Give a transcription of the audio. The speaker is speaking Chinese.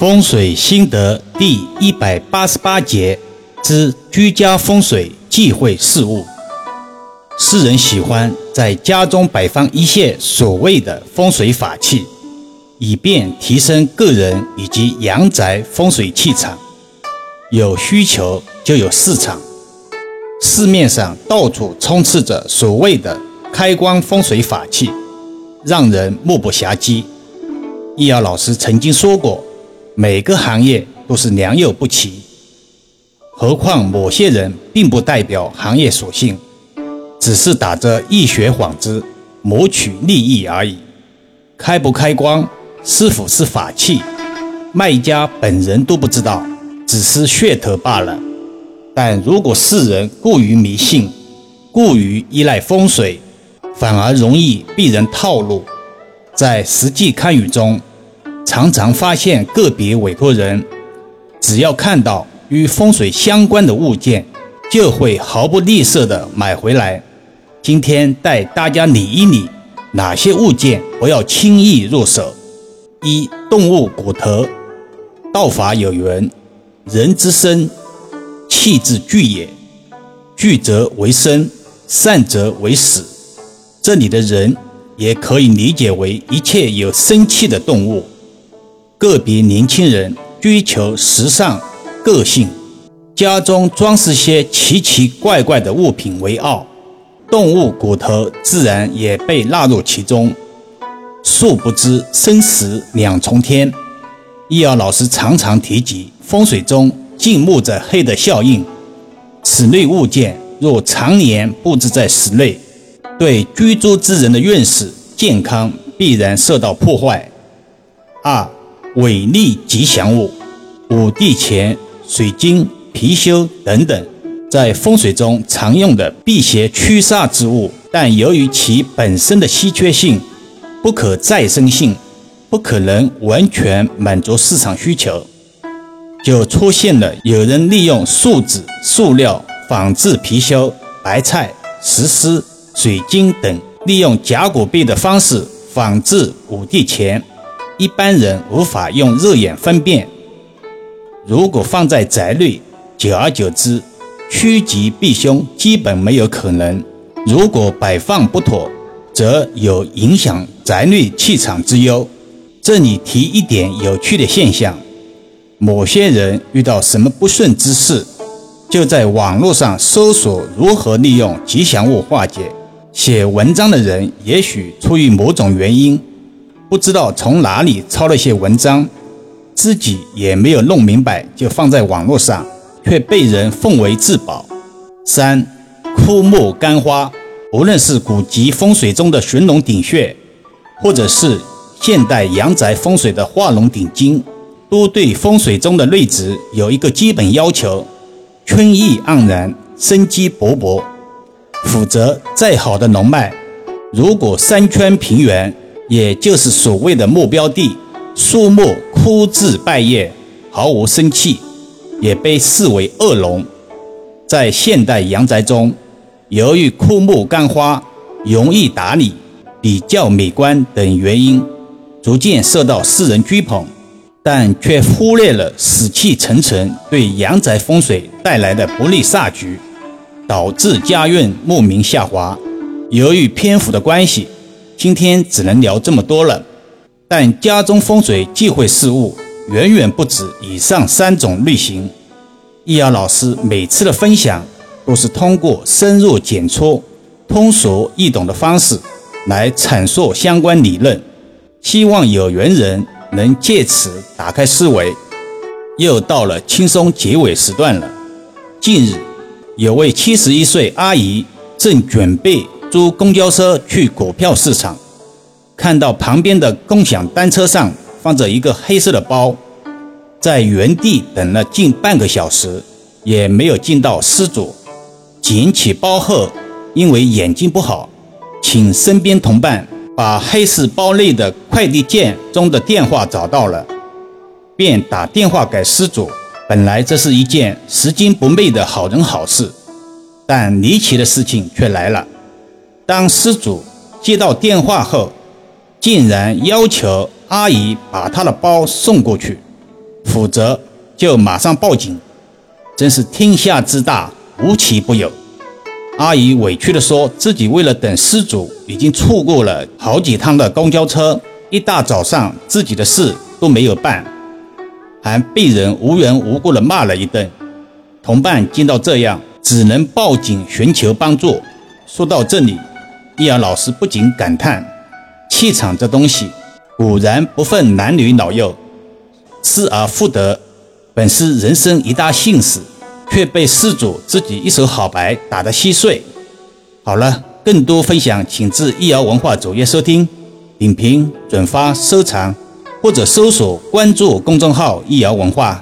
风水心得第一百八十八节之居家风水忌讳事物。世人喜欢在家中摆放一些所谓的风水法器，以便提升个人以及阳宅风水气场。有需求就有市场，市面上到处充斥着所谓的开光风水法器，让人目不暇接。易遥老师曾经说过。每个行业都是良莠不齐，何况某些人并不代表行业属性，只是打着易学幌子谋取利益而已。开不开光，是否是法器，卖家本人都不知道，只是噱头罢了。但如果世人过于迷信，过于依赖风水，反而容易被人套路。在实际看雨中。常常发现个别委托人，只要看到与风水相关的物件，就会毫不吝啬地买回来。今天带大家理一理，哪些物件不要轻易入手。一、动物骨头。道法有云：“人之生，气之聚也。聚则为生，散则为死。”这里的人也可以理解为一切有生气的动物。个别年轻人追求时尚、个性，家中装饰些奇奇怪怪的物品为傲，动物骨头自然也被纳入其中。殊不知生死两重天。易遥老师常常提及风水中近木者黑的效应，此类物件若常年布置在室内，对居住之人的运势、健康必然受到破坏。二。伟力吉祥物，五帝钱、水晶、貔貅等等，在风水中常用的辟邪驱煞之物，但由于其本身的稀缺性、不可再生性，不可能完全满足市场需求，就出现了有人利用树脂、塑料仿制貔貅、白菜、石狮、水晶等，利用甲骨币的方式仿制五帝钱。一般人无法用肉眼分辨，如果放在宅内，久而久之，趋吉避凶基本没有可能。如果摆放不妥，则有影响宅内气场之忧。这里提一点有趣的现象：某些人遇到什么不顺之事，就在网络上搜索如何利用吉祥物化解。写文章的人也许出于某种原因。不知道从哪里抄了些文章，自己也没有弄明白，就放在网络上，却被人奉为至宝。三，枯木干花，无论是古籍风水中的寻龙顶穴，或者是现代阳宅风水的画龙点睛，都对风水中的内植有一个基本要求：春意盎然，生机勃勃。否则，再好的龙脉，如果山川平原，也就是所谓的目标地，树木枯枝败叶，毫无生气，也被视为恶龙。在现代阳宅中，由于枯木干花容易打理、比较美观等原因，逐渐受到世人追捧，但却忽略了死气沉沉对阳宅风水带来的不利煞局，导致家运莫名下滑。由于篇幅的关系。今天只能聊这么多了，但家中风水忌讳事物远远不止以上三种类型。易遥老师每次的分享都是通过深入浅出、通俗易懂的方式来阐述相关理论，希望有缘人能借此打开思维。又到了轻松结尾时段了。近日，有位七十一岁阿姨正准备。租公交车去股票市场，看到旁边的共享单车上放着一个黑色的包，在原地等了近半个小时，也没有见到失主。捡起包后，因为眼睛不好，请身边同伴把黑色包内的快递件中的电话找到了，便打电话给失主。本来这是一件拾金不昧的好人好事，但离奇的事情却来了。当失主接到电话后，竟然要求阿姨把他的包送过去。否则就马上报警。真是天下之大，无奇不有。阿姨委屈地说自己为了等失主，已经错过了好几趟的公交车，一大早上自己的事都没有办，还被人无缘无故的骂了一顿。同伴见到这样，只能报警寻求帮助。说到这里，易遥老师不禁感叹：气场这东西，果然不分男女老幼，失而复得，本是人生一大幸事。却被施主自己一手好牌打得稀碎。好了，更多分享请至易遥文化主页收听、点评、转发、收藏，或者搜索关注公众号“易遥文化”。